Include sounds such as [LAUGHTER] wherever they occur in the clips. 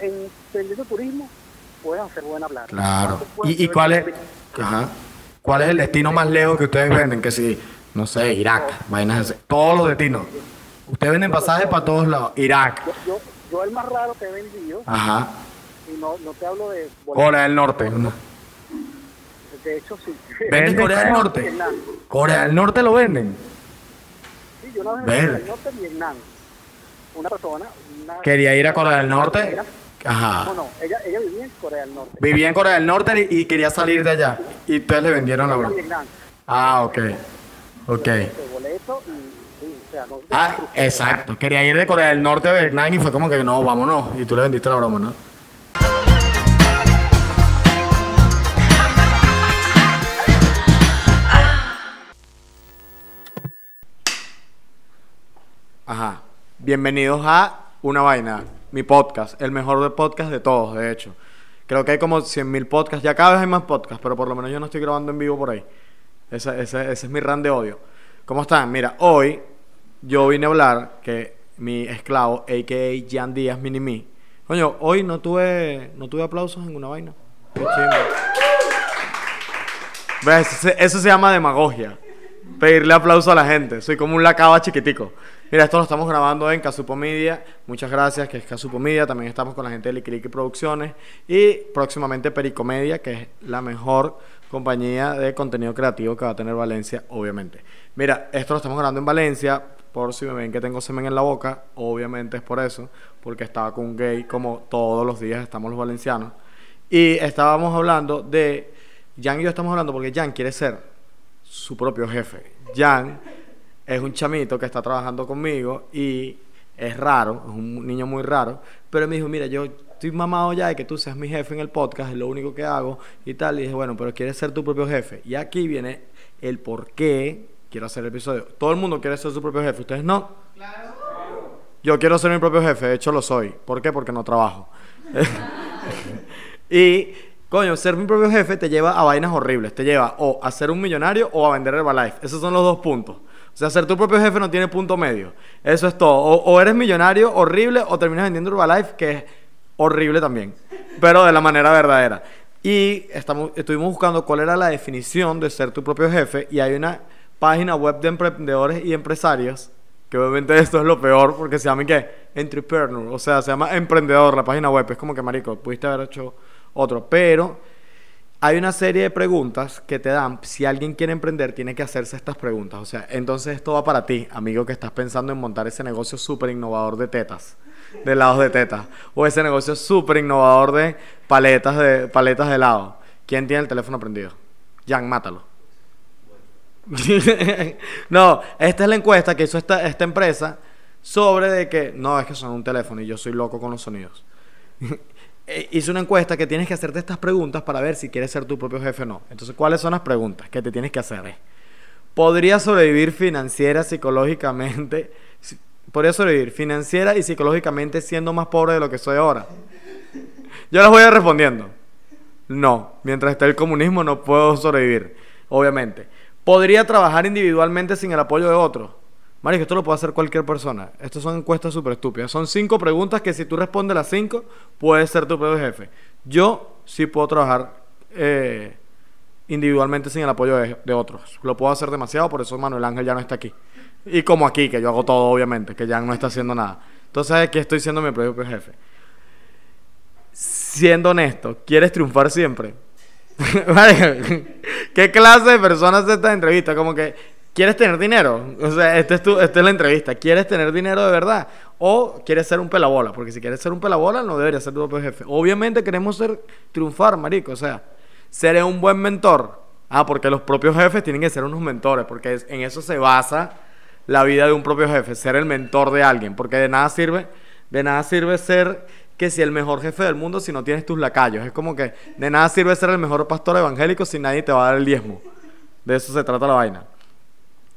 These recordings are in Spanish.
En servicio de turismo puedes hacer buena plata. Claro. ¿Y, y cuál es, ajá, cuál es el destino más lejos que ustedes venden? Que si, no sé, Irak, vainas. Todos los destinos. Ustedes venden pasajes para todos lados. Irak, Yo, yo, yo el más raro que he vendido, ajá. y no, no te hablo de... Corea del Norte. De hecho, sí. ¿Venden Corea del [LAUGHS] Norte? Vietnam. Corea del Norte lo venden. Sí, yo una vez Ver. en el norte Vietnam. Una persona... Quería ir a Corea del Norte. No, Ajá. no, ella, ella vivía en Corea del Norte. Vivía en Corea del Norte y, y quería salir de allá. Y ustedes le vendieron la broma. Ah, ok. Ok. No, Ah, exacto. Quería ir de Corea del Norte a Vietnam y fue como que no, vámonos. Y tú le vendiste la broma, ¿no? Ajá. Bienvenidos a Una Vaina, mi podcast, el mejor de podcast de todos, de hecho. Creo que hay como 100.000 podcasts, ya cada vez hay más podcasts, pero por lo menos yo no estoy grabando en vivo por ahí. Ese, ese- ese es mi ran de odio. ¿Cómo están? Mira, hoy yo vine a hablar que mi esclavo, a.k.a. Jan Díaz Minimi. Coño, hoy no tuve, no tuve aplausos en una vaina. Qué. Eso, eso se llama demagogia. Pedirle aplauso a la gente. Soy como un lacaba chiquitico. Mira, esto lo estamos grabando en Casupo Media. Muchas gracias, que es Casupo Media. También estamos con la gente de Liquiliqui Producciones. Y próximamente Pericomedia, que es la mejor compañía de contenido creativo que va a tener Valencia, obviamente. Mira, esto lo estamos grabando en Valencia. Por si me ven que tengo semen en la boca, obviamente es por eso. Porque estaba con un gay como todos los días estamos los valencianos. Y estábamos hablando de. Jan y yo estamos hablando porque Jan quiere ser su propio jefe. Jan es un chamito que está trabajando conmigo y es raro, es un niño muy raro, pero me dijo, mira, yo estoy mamado ya de que tú seas mi jefe en el podcast, es lo único que hago y tal. Y dije, bueno, pero quieres ser tu propio jefe. Y aquí viene el por qué quiero hacer el episodio. Todo el mundo quiere ser su propio jefe, ustedes no. Yo quiero ser mi propio jefe, de hecho lo soy. ¿Por qué? Porque no trabajo. [LAUGHS] y, coño, ser mi propio jefe te lleva a vainas horribles. Te lleva o a ser un millonario o a vender Herbalife. Esos son los dos puntos. Sea, ser tu propio jefe no tiene punto medio. Eso es todo. O, o eres millonario horrible o terminas vendiendo Herbalife, que es horrible también. Pero de la manera verdadera. Y estamos, estuvimos buscando cuál era la definición de ser tu propio jefe. Y hay una página web de emprendedores y empresarios que obviamente esto es lo peor porque se llama ¿qué? Entrepreneur, o sea, se llama emprendedor la página web, es como que marico, pudiste haber hecho otro, pero hay una serie de preguntas que te dan, si alguien quiere emprender, tiene que hacerse estas preguntas, o sea, entonces esto va para ti, amigo que estás pensando en montar ese negocio súper innovador de tetas, de helados de tetas, o ese negocio súper innovador de paletas de paletas de helado. ¿Quién tiene el teléfono prendido? Jan, mátalo. [LAUGHS] no, esta es la encuesta que hizo esta, esta empresa sobre de que no es que son un teléfono y yo soy loco con los sonidos. [LAUGHS] Eh, hizo una encuesta que tienes que hacerte estas preguntas para ver si quieres ser tu propio jefe o no. Entonces, ¿cuáles son las preguntas que te tienes que hacer? Es, ¿Podría sobrevivir financiera, psicológicamente? si- ¿Podría sobrevivir financiera y psicológicamente siendo más pobre de lo que soy ahora? Yo las voy a ir respondiendo. No, mientras esté el comunismo no puedo sobrevivir, obviamente. ¿Podría trabajar individualmente sin el apoyo de otros? Marico, esto lo puede hacer cualquier persona. Estas son encuestas súper estúpidas. Son cinco preguntas que si tú respondes las cinco, puedes ser tu propio jefe. Yo sí puedo trabajar eh, individualmente sin el apoyo de, otros. Lo puedo hacer demasiado, por eso Manuel Ángel ya no está aquí. Y como aquí, que yo hago todo, obviamente, que ya no está haciendo nada. Entonces aquí estoy siendo mi propio jefe. Siendo honesto, ¿quieres triunfar siempre? [LAUGHS] ¿Qué clase de personas hace esta entrevista? Como que, ¿quieres tener dinero? O sea, esta es, tu, es la entrevista. ¿Quieres tener dinero de verdad? ¿O quieres ser un pelabola? Porque si quieres ser un pelabola, no deberías ser tu propio jefe. Obviamente queremos ser, triunfar, marico. O sea, seré un buen mentor. Ah, porque los propios jefes tienen que ser unos mentores, porque en eso se basa la vida de un propio jefe, ser el mentor de alguien, porque de nada sirve, de nada sirve ser que si el mejor jefe del mundo si no tienes tus lacayos. Es como que de nada sirve ser el mejor pastor evangélico si nadie te va a dar el diezmo. De eso se trata la vaina.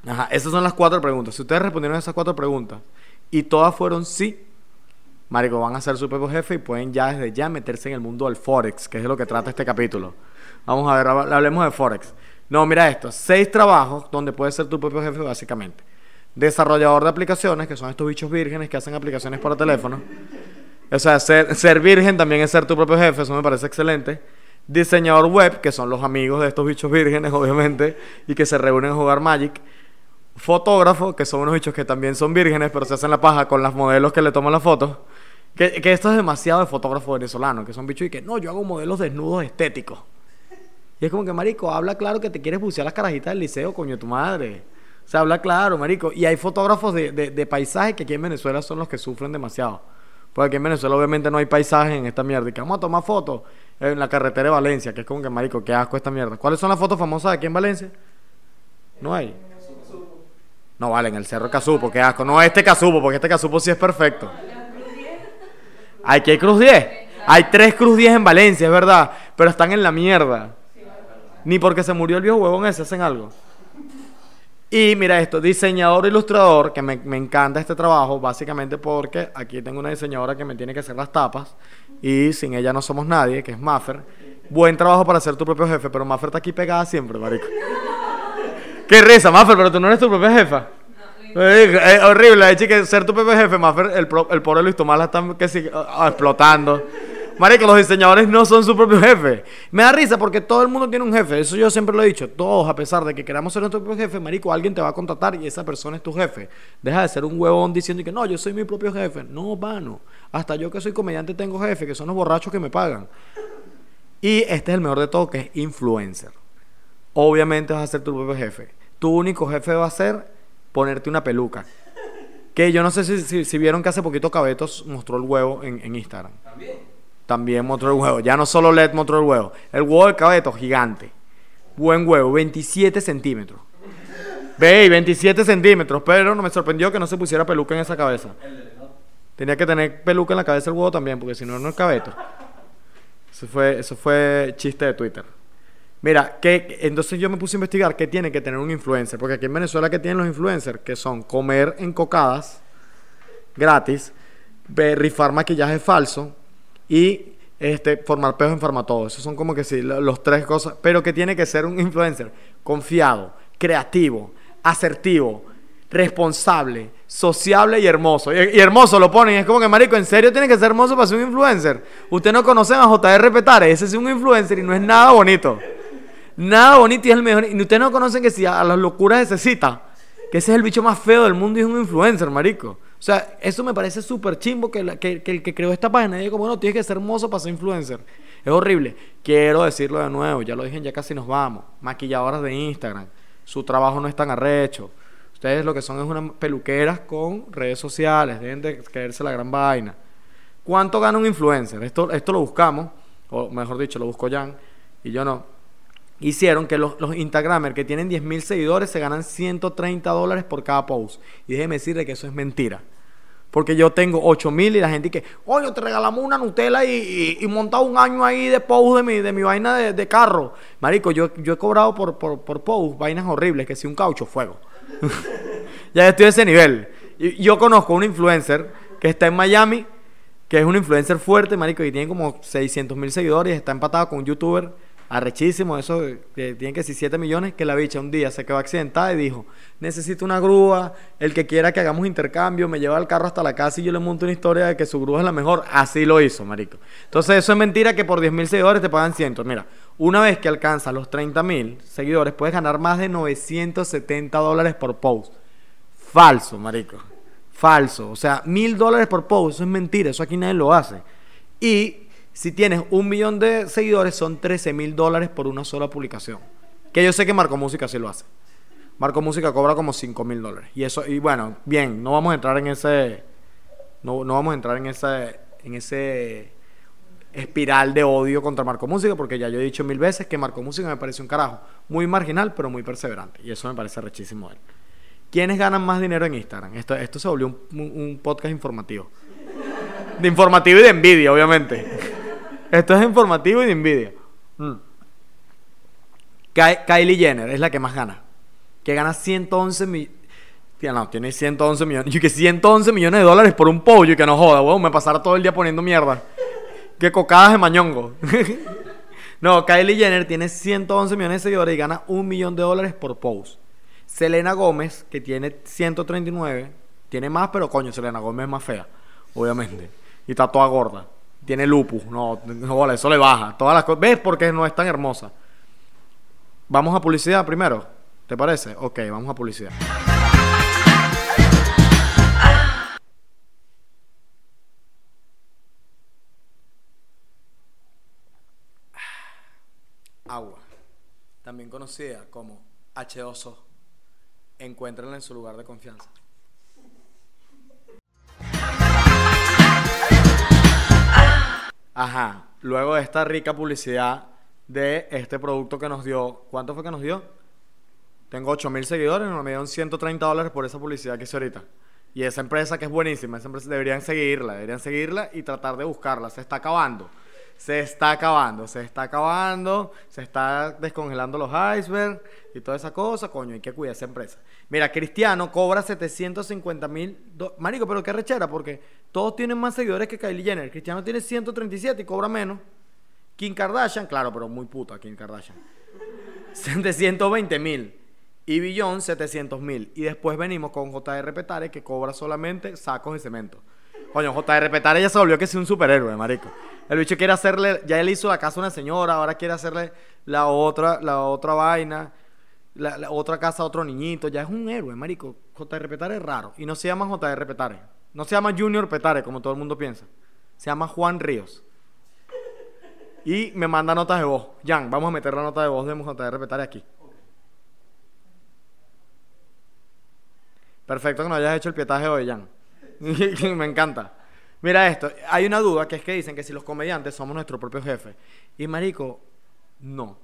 Ajá, esas son las cuatro preguntas. Si ustedes respondieron esas cuatro preguntas y todas fueron sí, Marico, van a ser su propio jefe y pueden ya desde ya meterse en el mundo del Forex, que es de lo que trata este capítulo. Vamos a ver, hab- hablemos de Forex. No, mira esto, seis trabajos donde puedes ser tu propio jefe básicamente. Desarrollador de aplicaciones, que son estos bichos vírgenes que hacen aplicaciones para teléfono. O sea, ser, ser virgen también es ser tu propio jefe, eso me parece excelente. Diseñador web, que son los amigos de estos bichos vírgenes, [LAUGHS] obviamente, y que se reúnen a jugar Magic. Fotógrafo, que son unos bichos que también son vírgenes, pero se hacen la paja con las modelos que le toman las fotos. Que, que esto es demasiado de fotógrafo venezolano, que son bichos y que no, yo hago modelos desnudos estéticos. Y es como que, marico, habla claro que te quieres bucear las carajitas del liceo, coño, tu madre. O sea, habla claro, marico. Y hay fotógrafos de, de, de paisajes que aquí en Venezuela son los que sufren demasiado. Porque aquí en Venezuela obviamente no hay paisajes en esta mierda. Y que vamos a tomar fotos en la carretera de Valencia, que es como que, marico, qué asco esta mierda. ¿Cuáles son las fotos famosas aquí en Valencia? No hay. No vale, en el Cerro Casupo, qué asco. No este Casupo, porque este Casupo sí es perfecto. Aquí hay Cruz 10. Hay tres Cruz 10 en Valencia, es verdad. Pero están en la mierda. Ni porque se murió el viejo huevón ese hacen algo. Y mira esto, diseñador ilustrador, que me, me encanta este trabajo, básicamente porque aquí tengo una diseñadora que me tiene que hacer las tapas y sin ella no somos nadie, que es Maffer. Buen trabajo para ser tu propio jefe, pero Maffer está aquí pegada siempre, marico. Qué risa, Maffer, pero tú no eres tu propia jefa. Es horrible, es que ser tu propio jefe, Maffer, el, pro- el pobre Luis Tomás la está que sigue, ah, explotando. Marico, los diseñadores no son su propio jefe. Me da risa porque todo el mundo tiene un jefe. Eso yo siempre lo he dicho. Todos, a pesar de que queramos ser nuestro propio jefe, Marico, alguien te va a contratar y esa persona es tu jefe. Deja de ser un huevón diciendo que no, yo soy mi propio jefe. No, mano. Hasta yo que soy comediante tengo jefe, que son los borrachos que me pagan. Y este es el mejor de todo, que es influencer. Obviamente vas a ser tu propio jefe. Tu único jefe va a ser ponerte una peluca. Que yo no sé si, si- si vieron que hace poquito Cabetos mostró el huevo en, en Instagram. También mostró el huevo. Ya no solo LED mostró el huevo. El huevo de Cabeto, gigante. Buen huevo, 27 centímetros. Ve, 27 centímetros. Pero no me sorprendió que no se pusiera peluca en esa cabeza. Tenía que tener peluca en la cabeza el huevo también, porque si no, no es Cabeto. Eso fue, eso fue chiste de Twitter. Mira, que entonces yo me puse a investigar qué tiene que tener un influencer. Porque aquí en Venezuela, ¿qué tienen los influencers? Que son comer en cocadas gratis, rifar maquillaje falso y este, formar peos en farmatodo. Esos son como que sí, lo- los tres cosas. Pero que tiene que ser un influencer confiado, creativo, asertivo, responsable, sociable y hermoso. Y, y hermoso lo ponen. Es como que, marico, ¿en serio tiene que ser hermoso para ser un influencer? Usted no conocen a JR Petare. Ese es un influencer y no es nada bonito. Nada bonito y es el mejor. Y ustedes no conocen que si a, las locuras de Cecita, que ese es el bicho más feo del mundo y es un influencer, marico. O sea, eso me parece súper chimbo que, que, que el que creó esta página diga como, no, tienes que ser hermoso para ser influencer. Es horrible. Quiero decirlo de nuevo, ya lo dije, ya casi nos vamos. Maquilladoras de Instagram. Su trabajo no es tan arrecho. Ustedes lo que son es unas peluqueras con redes sociales. Deben de creerse la gran vaina. ¿Cuánto gana un influencer? Esto, esto lo buscamos, o mejor dicho, lo buscó Jan y yo no. Hicieron que los, los Instagramers que tienen 10.000 seguidores se ganan 130 dólares por cada post. Y déjeme decirle que eso es mentira. Porque yo tengo 8000 y la gente que, oye, te regalamos una Nutella y, y, montado un año ahí de post de mi, de mi vaina de, de carro. Marico, yo, yo he cobrado por, por, por post vainas horribles, que si un caucho, fuego. [LAUGHS] ya estoy a ese nivel. Y yo conozco un influencer que está en Miami, que es un influencer fuerte, marico, y tiene como 600 mil seguidores, está empatado con un youtuber arrechísimo, eso que tiene que decir 7 millones, que la bicha un día se quedó accidentada y dijo, necesito una grúa, el que quiera que hagamos intercambio, me lleva el carro hasta la casa y yo le monto una historia de que su grúa es la mejor, así lo hizo, marico. Entonces eso es mentira que por 10 mil seguidores te pagan cientos, mira, una vez que alcanzas los 30 mil seguidores, puedes ganar más de 970 dólares por post. Falso, marico. Falso. O sea, mil dólares por post. Eso es mentira. Eso aquí nadie lo hace. Y si tienes un millón de seguidores, son 13 mil dólares por una sola publicación. Que yo sé que Marco Música sí lo hace. Marco Música cobra como 5 mil dólares. Y eso, y bueno, bien, no vamos a entrar en ese. No, no vamos a entrar en ese. En ese espiral de odio contra Marco Música, porque ya yo he dicho mil veces que Marco Música me parece un carajo. Muy marginal, pero muy perseverante. Y eso me parece rechísimo de él. ¿Quiénes ganan más dinero en Instagram? Esto, esto se volvió un, podcast informativo. De informativo y de envidia, obviamente. Esto es informativo y de envidia. Mm. Ky- Kylie Jenner es la que más gana. Que gana 111 millones. No, tiene 111 millones. Y que 111 millones de dólares por un pollo y que no joda, weón. Me pasara todo el día poniendo mierda. Que cocadas de mañongo. [LAUGHS] no, Kylie Jenner tiene 111 millones de seguidores y gana un millón de dólares por post. Selena Gómez, que tiene 139, tiene más, pero coño, Selena Gómez es más fea, obviamente. Y está toda gorda. Tiene lupus. No, no bola, eso le baja. Todas las cosas. ¿Ves? Porque no es tan hermosa. Vamos a publicidad primero. ¿Te parece? Ok, vamos a publicidad. Agua, también conocida como H2O. Encuéntrenla en su lugar de confianza. Ajá, luego de esta rica publicidad de este producto que nos dio, ¿cuánto fue que nos dio? Tengo 8000 seguidores, me dieron 130 dólares por esa publicidad que hice ahorita. Y esa empresa que es buenísima, esa empresa deberían seguirla, deberían seguirla y tratar de buscarla. Se está acabando. Se está acabando, se está acabando, se está descongelando los icebergs y toda esa cosa. Coño, hay que cuidar esa empresa. Mira, Cristiano cobra 750 mil. Marico, pero qué rechera, porque todos tienen más seguidores que Kylie Jenner. Cristiano tiene 137 y cobra menos. Kim Kardashian, claro, pero muy puta Kim Kardashian. [LAUGHS] 720 mil. Y Billon 700 mil. Y después venimos con JR Petare que cobra solamente sacos de cemento. Coño, JR Petare ya se volvió que es un superhéroe, marico. El bicho quiere hacerle, ya él hizo la casa a una señora, ahora quiere hacerle la otra, la otra vaina, la, otra casa a otro niñito. Ya es un héroe, marico. JR Petare es raro. Y no se llama JR Petare. No se llama Junior Petare, como todo el mundo piensa. Se llama Juan Ríos. Y me manda notas de voz. Jan, vamos a meter la nota de voz de JR Petare aquí. Perfecto que no hayas hecho el pietaje hoy, Jan. [LAUGHS] me encanta. Mira esto, hay una duda que es que dicen que si los comediantes somos nuestro propio jefe. Y marico, no.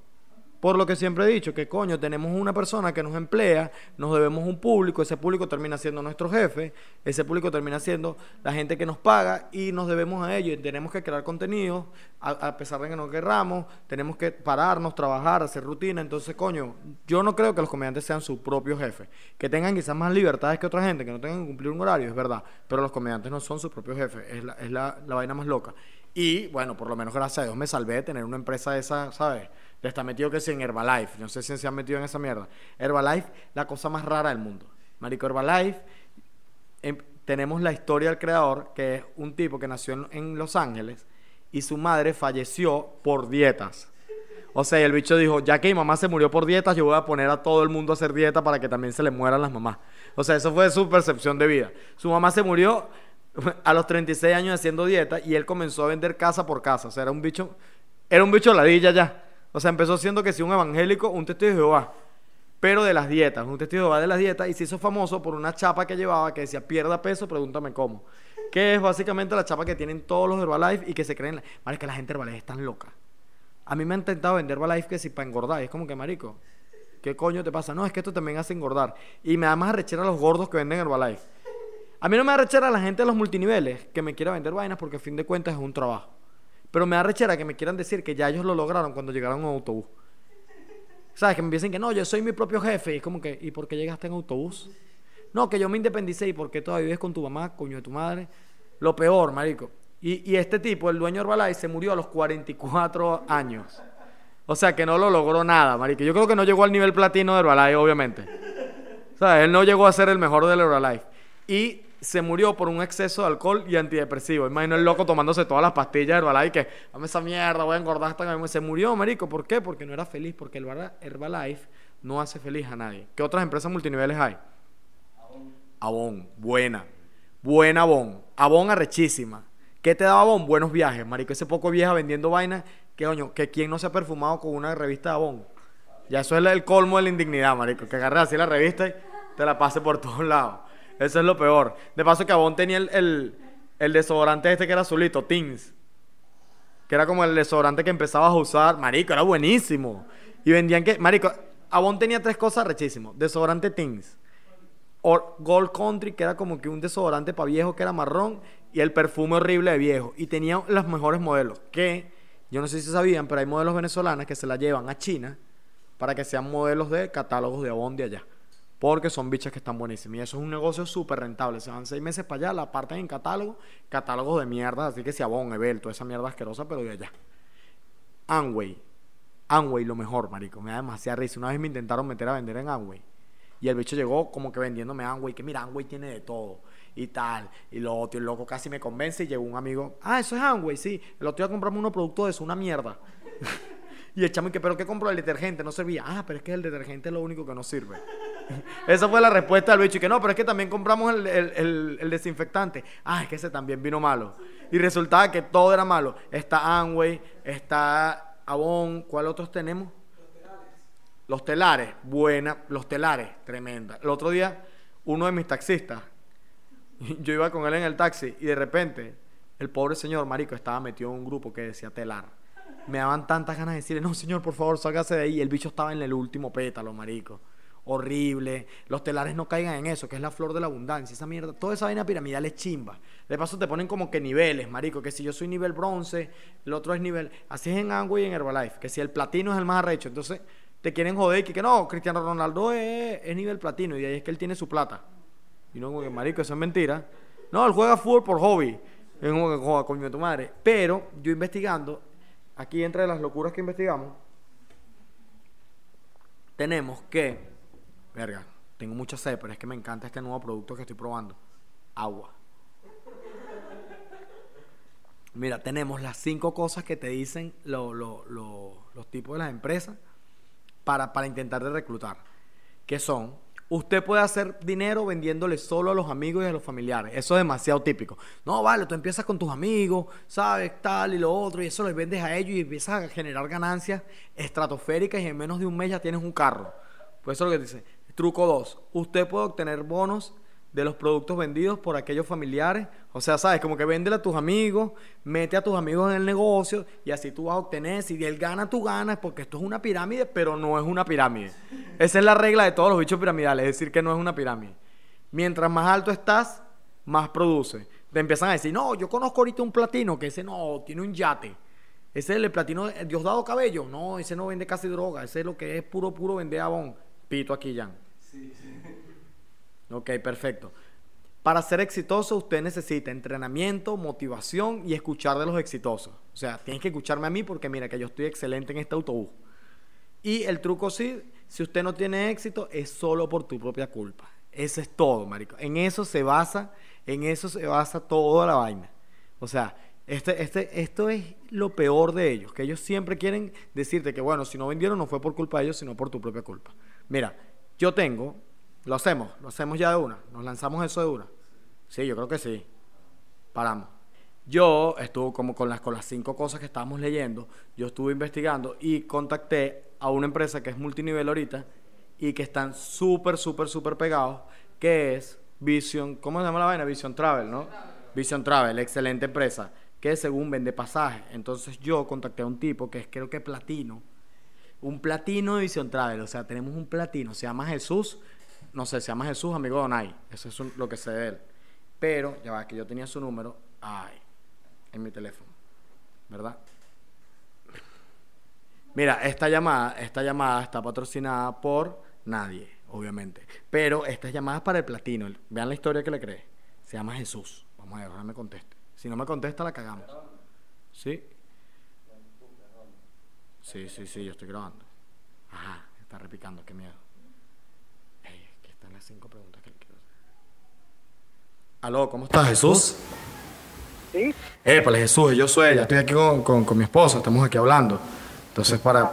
Por lo que siempre he dicho, que coño, tenemos una persona que nos emplea, nos debemos un público, ese público termina siendo nuestro jefe, ese público termina siendo la gente que nos paga y nos debemos a ellos. tenemos que crear contenido, a, pesar de que no querramos, tenemos que pararnos, trabajar, hacer rutina. Entonces, coño, yo no creo que los comediantes sean su propio jefe. Que tengan quizás más libertades que otra gente, que no tengan que cumplir un horario, es verdad. Pero los comediantes no son su propio jefe, es la, es la, la vaina más loca. Y bueno, por lo menos gracias a Dios me salvé de tener una empresa de esa, ¿sabes? Está metido que sí en Herbalife. No sé si se han metido en esa mierda. Herbalife, la cosa más rara del mundo. Marico Herbalife, em, tenemos la historia del creador, que es un tipo que nació en, Los Ángeles y su madre falleció por dietas. O sea, el bicho dijo, ya que mi mamá se murió por dietas, yo voy a poner a todo el mundo a hacer dieta para que también se le mueran las mamás. O sea, eso fue su percepción de vida. Su mamá se murió [LAUGHS] a los 36 años haciendo dieta y él comenzó a vender casa por casa. O sea, era un bicho, era un bicho ladilla ya. O sea, empezó siendo que si un evangélico, un testigo de Jehová, pero de las dietas, un testigo de Jehová de las dietas, y se hizo famoso por una chapa que llevaba que decía pierda peso, pregúntame cómo. Que es básicamente la chapa que tienen todos los Herbalife y que se creen. Vale, que la gente Herbalife es tan loca. A mí me han intentado vender Herbalife que si para engordar, es como que marico. ¿Qué coño te pasa? No, es que esto también hace engordar. Y me da más arrechera a los gordos que venden Herbalife. A mí no me arrechera a la gente de los multiniveles que me quiera vender vainas porque a fin de cuentas es un trabajo. Pero me da rechera que me quieran decir que ya ellos lo lograron cuando llegaron en autobús. ¿Sabes? Que me dicen que no, yo soy mi propio jefe. Y es como que, ¿y por qué llegaste en autobús? No, que yo me independicé y por qué todavía vives con tu mamá, coño de tu madre. Lo peor, marico. Y, y este tipo, el dueño de Herbalife, se murió a los 44 años. O sea, que no lo logró nada, marico. Yo creo que no llegó al nivel platino de Herbalife, obviamente. ¿Sabes? Él no llegó a ser el mejor del Herbalife. Y se murió por un exceso de alcohol y antidepresivo. Imagino el loco tomándose todas las pastillas de Herbalife que, dame esa mierda, voy a engordar hasta que se murió, marico. ¿Por qué? Porque no era feliz, porque el Herbalife no hace feliz a nadie. ¿Qué otras empresas multiniveles hay? Avon. buena. Buena Avon. Avon arrechísima. ¿Qué te daba Avon? Buenos viajes, marico. Ese poco vieja vendiendo vainas, que coño, que quien no se ha perfumado con una revista de Avon. Ya eso es el colmo de la indignidad, marico. Que agarres así la revista y te la pase por todos lados. Eso es lo peor. De paso que Avon tenía el, el, desodorante este que era azulito, Tins. Que era como el desodorante que empezabas a usar. Marico, era buenísimo. Y vendían que... Marico, Avon tenía tres cosas rechísimos. Desodorante Tins. Gold Country, que era como que un desodorante para viejo que era marrón. Y el perfume horrible de viejo. Y tenía los mejores modelos. Que, yo no sé si sabían, pero hay modelos venezolanas que se la llevan a China para que sean modelos de catálogos de Avon de allá. Porque son bichas que están buenísimas. Y eso es un negocio súper rentable. Se van seis meses para allá, la parten en catálogo, catálogos de mierda, así que si Avon, Ebel, toda esa mierda asquerosa, pero de allá. Amway. Amway, lo mejor, marico. Me da demasiada risa. Una vez me intentaron meter a vender en Amway. Y el bicho llegó como que vendiéndome Amway, que mira, Amway tiene de todo. y tal. Y lo otro, el loco casi me convence y llegó un amigo, ah, eso es Amway, sí. El otro día compramos unos productos de eso, una mierda. [LAUGHS] y el chamo, que, ¿pero qué compró el detergente? No servía. Ah, pero es que el detergente es lo único que no sirve. [LAUGHS] Esa fue la respuesta del bicho. Y que no, pero es que también compramos el, el- el- el desinfectante. Ah, es que ese también vino malo. Y resultaba que todo era malo. Está Amway, está Avon, ¿cuál otros tenemos? Los telares, buena, los telares, tremenda. El otro día, uno de mis taxistas, [LAUGHS] yo iba con él en el taxi y de repente, el pobre señor, marico, estaba metido en un grupo que decía telar. Me daban tantas ganas de decirle, no, señor, por favor, sálgase de ahí. El bicho estaba en el último pétalo, marico. Horrible. Los telares no caigan en eso, que es la flor de la abundancia. Esa mierda, toda esa vaina piramidal es chimba. De paso te ponen como que niveles, marico. Que si yo soy nivel bronce, el otro es nivel. Así es en Angway y en Herbalife. Que si el platino es el más arrecho, entonces te quieren joder que, que no, Cristiano Ronaldo es, nivel platino y ahí es que él tiene su plata. Y no, como que, marico, eso es mentira. No, él juega fútbol por hobby. Es como que joda, coño de tu madre. Pero yo investigando, aquí entre las locuras que investigamos, tenemos que, verga, tengo mucha sed, pero es que me encanta este nuevo producto que estoy probando. Agua. Mira, tenemos las cinco cosas que te dicen lo- lo- lo- los tipos de las empresas para, para intentar de reclutar. Que son, usted puede hacer dinero vendiéndole solo a los amigos y a los familiares. Eso es demasiado típico. No, vale, tú empiezas con tus amigos, sabes, tal y lo otro, y eso les vendes a ellos y empiezas a generar ganancias estratosféricas y en menos de un mes ya tienes un carro. Pues eso es lo que dice. Truco 2. Usted puede obtener bonos de los productos vendidos por aquellos familiares. O sea, sabes, como que véndele a tus amigos, mete a tus amigos en el negocio y así tú vas a obtener. Si él gana, tú ganas, porque esto es una pirámide, pero no es una pirámide. Esa es la regla de todos los bichos piramidales, es decir, que no es una pirámide. Mientras más alto estás, más produce. Te empiezan a decir, no, yo conozco ahorita un platino que ese no, tiene un yate. Ese es el platino de Diosdado Cabello. No, ese no vende casi droga. Ese es lo que es puro, puro vender abón. Pito aquí, Jan. Ok, perfecto. Para ser exitoso usted necesita entrenamiento, motivación y escuchar de los exitosos. O sea, tienes que escucharme a mí porque mira que yo estoy excelente en este autobús. Y el truco sí, si usted no tiene éxito, es solo por tu propia culpa. Eso es todo, marico. En eso se basa, en eso se basa toda la vaina. O sea, este, este, esto es lo peor de ellos, que ellos siempre quieren decirte que, bueno, si no vendieron no fue por culpa de ellos, sino por tu propia culpa. Mira, yo tengo, lo hacemos, lo hacemos ya de una, nos lanzamos eso de una. Sí, yo creo que sí. Paramos. Yo estuve como con las, con las cinco cosas que estábamos leyendo, yo estuve investigando y contacté a una empresa que es multinivel ahorita y que están súper, súper, súper pegados, que es Vision, ¿cómo se llama la vaina? Vision Travel, ¿no? Vision Travel, excelente empresa, que según vende pasajes. Entonces yo contacté a un tipo que es creo que platino, un platino de Vision Travel, o sea, tenemos un platino, se llama Jesús, no sé, se llama Jesús, amigo Donay, eso es lo que sé de él. Pero, ya va, que yo tenía su número, ay, en mi teléfono, ¿verdad? Mira, esta llamada, esta llamada está patrocinada por nadie, obviamente. Pero esta llamada para el platino. Vean la historia que le creé. Se llama Jesús. Vamos a ver, me conteste. Si no me contesta, la cagamos. ¿Sí? Sí, sí, sí, yo estoy grabando. Ajá, está repicando, qué miedo. Las cinco preguntas que le quiero hacer. Aló, ¿cómo estás, Jesús? ¿Sí? Épale, Jesús, yo soy, ya estoy aquí con, con- con mi esposa, estamos aquí hablando. Entonces, para,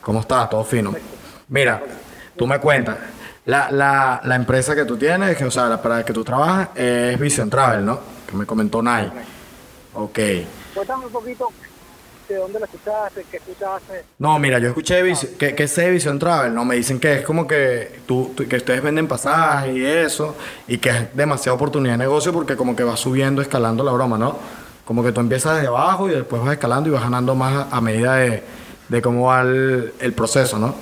¿cómo estás? Todo fino. Mira, tú me cuentas, la, la, la empresa que tú tienes, que, o sea, la, para la que tú trabajas, es Vision Travel, ¿no? Que me comentó Nai. Ok. Cuéntame un poquito de dónde la escuchaste, qué escuchaste. No, mira, yo escuché que, que sé de Vision Travel, ¿no? Me dicen que es como que, tú, tú- que ustedes venden pasajes y eso, y que es demasiada oportunidad de negocio porque como que va subiendo, escalando la broma, ¿no? Como que tú empiezas desde abajo y después vas escalando y vas ganando más a, a medida de, de cómo va el, el proceso, ¿no?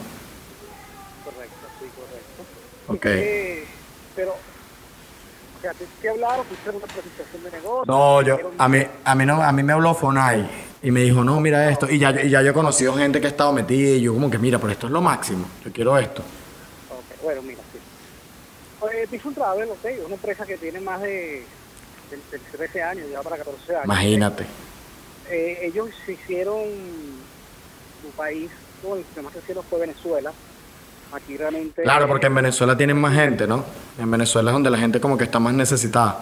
Correcto, sí, correcto. Ok. Eh, pero, o sea, ¿te, hablaron? ¿Fuiste a una presentación de negocio? No, yo, ¿Dieron- a mí, a mí no, a mí me habló Fonai y me dijo, no, mira esto, y ya, y ya yo he conocido gente que ha estado metida y yo como que, mira, pero esto es lo máximo, yo quiero esto. Ok, bueno, mira, sí. Pues Vision Travel, ok, es una empresa que tiene más de, de, de 13 años, ya para 14 años. Imagínate. Eh, ellos se hicieron, su país, bueno, el que más se hicieron fue Venezuela, Aquí realmente... Claro, porque en Venezuela tienen más gente, ¿no? En Venezuela es donde la gente como que está más necesitada.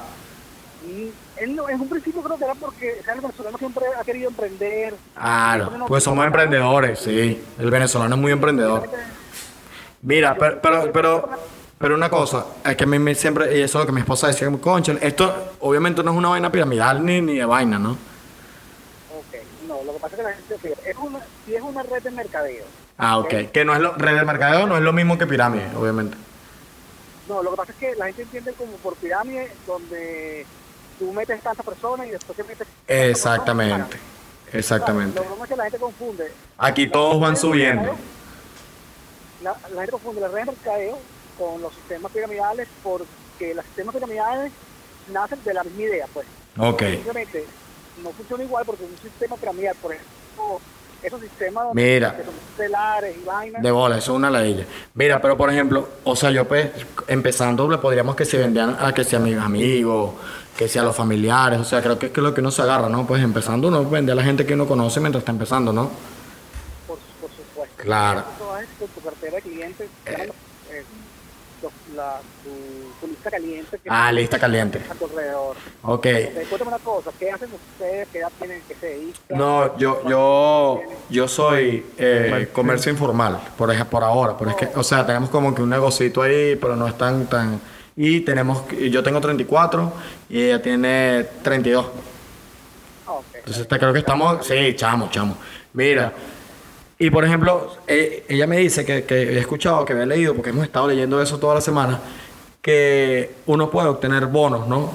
En un principio creo que era porque o sea, el venezolano siempre ha querido emprender. Claro, pues somos emprendedores, sí. El venezolano es muy emprendedor. Mira, pero, pero, pero, pero una cosa, es que a mí me siempre, y eso es lo que mi esposa decía, concha, esto obviamente no es una vaina piramidal ni, ni de vaina, ¿no? Ok, no, lo que pasa es que la gente, es una, si es una red de mercadeo. Ah, ok. Que no es lo, red de mercadeo no es lo mismo que pirámide, obviamente. No, lo que pasa es que la gente entiende como por pirámide, donde tú metes tantas personas y después te metes... Exactamente, exactamente. Lo broma es que la gente confunde. Aquí todos van subiendo. La, la gente confunde la red de mercadeo con los sistemas piramidales porque los sistemas piramidales nacen de la misma idea, pues. Ok. Simplemente no funciona igual porque un sistema piramidal, por ejemplo, esos sistemas Mira. que son estelares y vainas, De bola, eso es una ladilla. Mira, pero por ejemplo, o sea, yo pues, empezando, le podríamos que se vendían a que sea mis amigos, que sea los familiares, o sea, creo que es lo que uno se agarra, ¿no? Pues empezando uno vende a la gente que uno conoce mientras está empezando, ¿no? por, por supuesto. Claro. Eso con tu cartera de clientes, eh, la, tu, tu lista caliente que Ah, lista caliente. a tu alrededor. Ok. Cuéntame una cosa, ¿qué hacen ustedes? ¿Qué edad tienen? ¿Qué se dedican? No, yo, yo, yo soy eh, comercio informal, por ejemplo, por ahora, pero es que, o sea, tenemos como que un negocito ahí, pero no es tan, tan, y tenemos, y yo tengo 34 y ella tiene 32. Ah, ok. Entonces te creo que estamos, sí, chamo, chamo. Mira, y por ejemplo, eh, ella me dice que, que he escuchado, que había leído, porque hemos estado leyendo eso toda la semana, que uno puede obtener bonos, ¿no?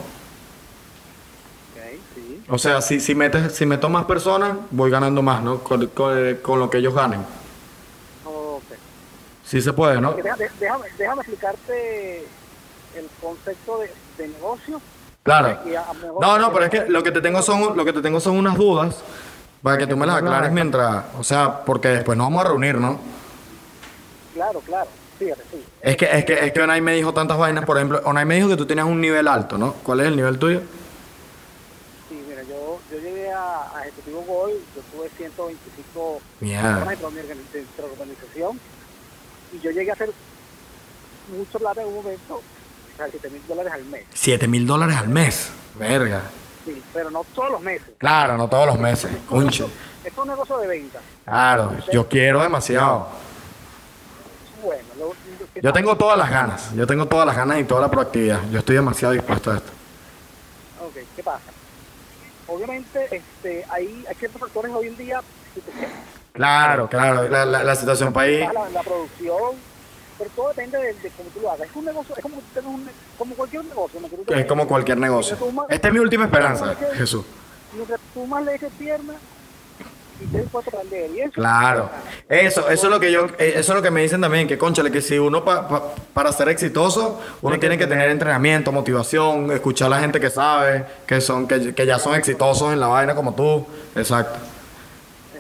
Sí. O sea, si, si, metes, si meto más personas, voy ganando más, ¿no? Con, con- con lo que ellos ganen. Ok. Sí se puede, ¿no? De- déjame, déjame explicarte el concepto de, de negocio. Claro. No, no, pero es que lo que te tengo son, lo que te tengo son unas dudas para que tú me las aclares mientras, o sea, porque después nos vamos a reunir, ¿no? Claro, claro. Fíjate, sí. Es que, es que, es que Onay me dijo tantas vainas, por ejemplo, Onay me dijo que tú tenías un nivel alto, ¿no? ¿Cuál es el nivel tuyo? Sí, mira, yo, yo llegué a, a Ejecutivo Gol, yo tuve 125 Mierda. personas dentro de organización y yo llegué a hacer mucho plata en un momento, o sea, 7 mil dólares al mes. 7 mil dólares al mes. Verga. Sí, pero no todos los meses. Claro, no todos los meses. Concho. Es un negocio de venta. Claro, yo quiero demasiado. Bueno, lo, Yo tengo todas las ganas. Yo tengo todas las ganas y toda la proactividad. Yo estoy demasiado dispuesto a esto. Ok, ¿qué pasa? Obviamente, este, hay, hay ciertos factores hoy en día, Claro, claro. La, la, la situación país. la, la producción, pero todo depende de, de cómo tú lo hagas. Es un negocio, es como, que un como cualquier negocio. ¿no? Que Es como cualquier negocio. Esta es mi última esperanza, Jesús. Mientras tú más le eches pierna y eso, Claro. Eso, eso es lo que yo, eh, eso es lo que me dicen también, que conchale, que si uno pa- pa- para ser exitoso, uno tiene que tener entrenamiento, motivación, escuchar a la gente que sabe, que son, que, que ya son exitosos en la vaina como tú. Exacto.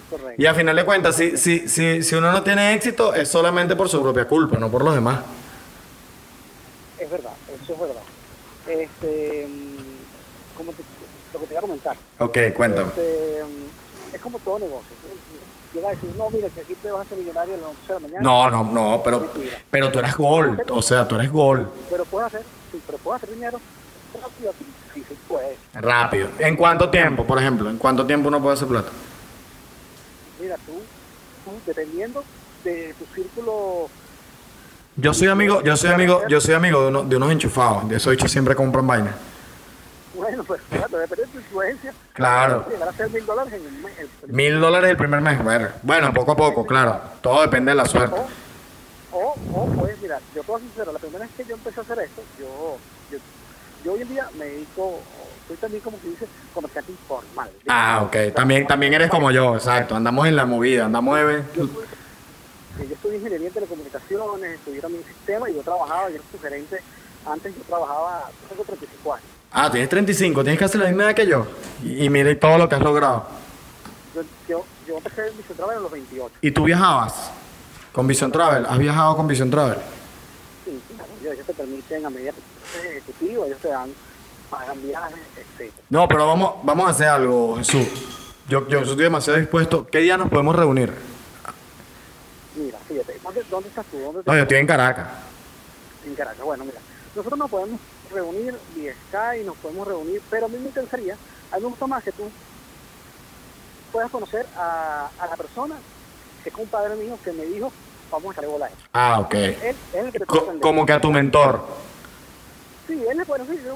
Correcto. Y al final de cuentas, si, si, si, si uno no tiene éxito, es solamente por su propia culpa, no por los demás. Es verdad, eso es verdad. Este, mm, como te, lo que te iba a comentar. Ok, cuéntame. Este, mm, es como todo negocio. A decir, no, mira, que aquí te vas a ser millonario a las 11 de la mañana. No, no, no, pero, pero tú eres gol, o sea, tú eres gol. Pero puedes hacer, sí, pero puedes hacer dinero rápido aquí. Sí, sí, puedes. Rápido. ¿En cuánto tiempo, por ejemplo? ¿En cuánto tiempo uno puede hacer plata? Mira, tú, tú, dependiendo de tu círculo, Yo soy amigo, yo soy amigo, yo soy amigo de, uno- de unos enchufados. De esos dichos siempre compran vaina. bueno, pues fíjate, depende de tu influencia. Claro. Llegar a ser mil dólares en mes. el- el- Mil dólares el primer mes. Bueno, Bueno, poco a poco, claro. Todo depende de la suerte. O, o, pues, mira, yo puedo ser sincero, la primera vez que yo empecé a hacer esto, yo, yo, yo hoy en día me dedico, soy también como que dice, comerciante informal. Ah, ok. También, también eres como yo, exacto. Andamos en la movida, andamos de... Yo, yo estudié ingeniería en telecomunicaciones, estudié también sistemas y yo trabajaba, yo era su gerente, antes yo trabajaba, tengo 35 años. Ah, tienes 35, tienes casi la misma edad que yo. Y, y mire todo lo que has logrado. Yo, yo, yo empecé en Vision Travel a los 28. ¿Y tú viajabas con Vision Travel? ¿Has viajado con Vision Travel? Sí, claro, ellos ellos te permiten, a medida que tú eres ejecutivo, ellos te dan, pagan viajes, etc. No, pero vamos, vamos a hacer algo, Jesús. Yo, yo estoy demasiado dispuesto. ¿Qué día nos podemos reunir? Mira, fíjate, ¿dónde, dónde estás tú? ¿Dónde No, yo estoy en Caracas. en Caracas. Bueno, mira, nosotros nos podemos reunir vía Skype, nos podemos reunir, pero a mí me interesaría, a mí me gusta más que tú puedas conocer a, a la persona que es un padre mío que me dijo, vamos a él. Ah, ok. Él, él es el que te Co- como que a tu mentor. Sí, él es bueno, sí, yo-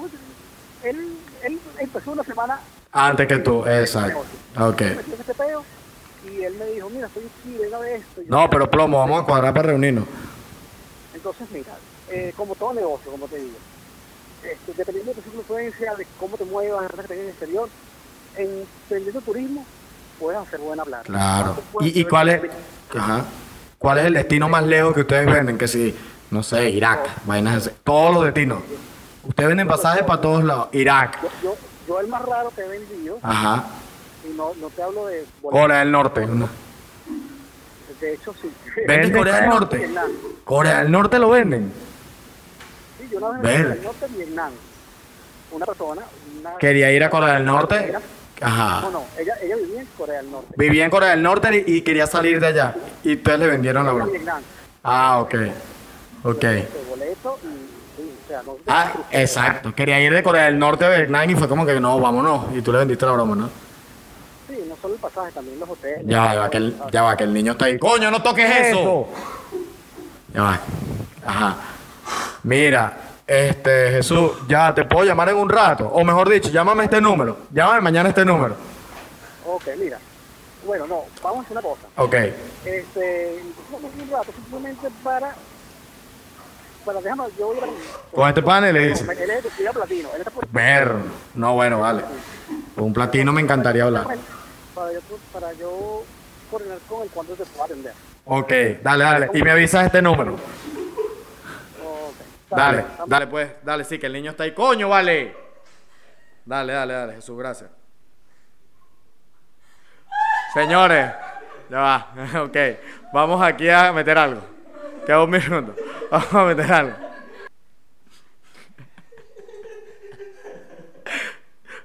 él, él empezó una semana Antes que tú, exacto. Ok. y él me dijo, mira, soy Chile, venga de esto. No, pero plomo, vamos a cuadrar para reunirnos. Entonces, mira, eh, como todo negocio, como te digo, este, dependiendo de tu influencia, de cómo te muevas, de en el exterior, en vendiendo turismo, puedes hacer buena plata. Claro. ¿Y, y cuál es? Ajá. ¿Cuál es el destino más lejos que ustedes venden? Que si, no sé, Irak, vainas. Todos los destinos. Ustedes venden pasajes para todos lados. Irak. Yo, yo, el más raro que he vendido, Ajá. y no, no te hablo de... Corea del Norte. No. De hecho, sí. ¿Venden [LAUGHS] Corea del Norte? Vietnam. Corea del Norte lo venden. Sí, yo Ver. en Corea del Norte, Vietnam. Una persona... Una, Quería ir a Corea del Norte. No, Ajá. no, ella, ella vivía en Corea del Norte. Vivía en Corea del Norte y y quería salir de allá. Y ustedes le vendieron la broma. Ah, ok. Ok. Boleto y... Sí, o sea, no, Ah, exacto. Quería ir de Corea del Norte a Vietnam y fue como que no, vámonos. Y tú le vendiste la broma, ¿no? Sí, no solo el pasaje, también los hoteles. Ya va, ya va, que el, ya va, que el niño está ahí. ¡Coño, no toques eso! Ya va. Ajá. Mira, este, Jesús, ya te puedo llamar en un rato. O mejor dicho, llámame este número. Llámame mañana este número. Ok, mira. Bueno, no, vamos a hacer una cosa. Ok. Este, vamos a hacer un rato simplemente para... Para, déjame, yo voy a... Con este panel le dice. Él es de Ciudad Platino, él está por... Ver. No, bueno, vale. Con un platino me encantaría hablar. Para yo, para yo coordinar con el cuándo te puedo atender. Ok, dale, dale. Y me avisas este número. Dale, dale pues, dale, sí, que el niño está ahí. Coño, vale. Dale, dale, dale, Jesús, gracias. Señores, ya va, [LAUGHS] ok. Vamos aquí a meter algo. Queda un minuto. Vamos a meter algo.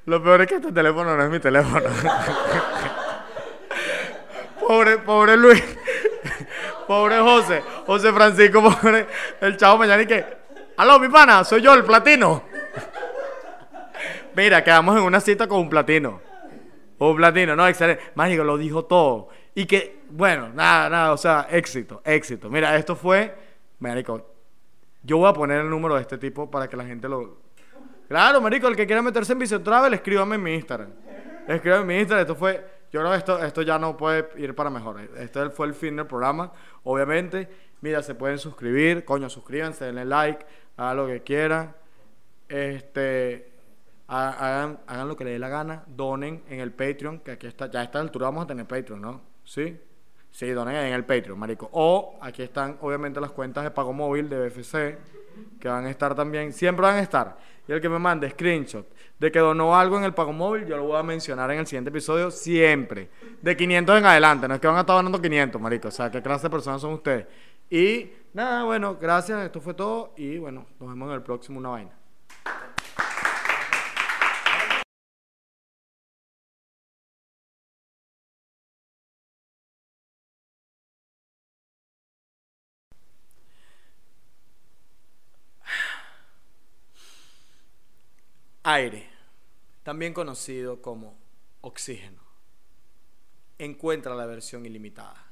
Lo peor es que este teléfono no es mi teléfono. pobre, pobre Luis. Pobre José. José Francisco, pobre. El chavo mañana y que. Aló, mi pana, soy yo, el platino. Mira, quedamos en una cita con un platino. Un platino, no, excelente. Mágico, lo dijo todo. Y que, bueno, nada, nada, o sea, éxito, éxito. Mira, esto fue, marico, yo voy a poner el número de este tipo para que la gente lo... Claro, marico, el que quiera meterse en Vision Travel, escríbame en mi Instagram. Escríbame en mi Instagram, esto fue... Yo creo que esto, esto ya no puede ir para mejor. Este fue el fin del programa, obviamente. Mira, se pueden suscribir, coño, suscríbanse, denle like, hagan lo que quieran. Este, ha- hagan, hagan lo que les dé la gana, donen en el Patreon, que aquí está, ya a esta altura vamos a tener Patreon, ¿no? ¿Sí? Sí, donen en el Patreon, marico. O aquí están, obviamente, las cuentas de pago móvil de BFC, que van a estar también, siempre van a estar. Y el que me mande screenshot de que donó algo en el pago móvil, yo lo voy a mencionar en el siguiente episodio siempre. De 500 en adelante, no es que van a estar donando 500, marico. O sea, ¿qué clase de personas son ustedes? Y nada, bueno, gracias, esto fue todo. Y bueno, nos vemos en el próximo Una Vaina. Aire, también conocido como oxígeno. Encuentra la versión ilimitada.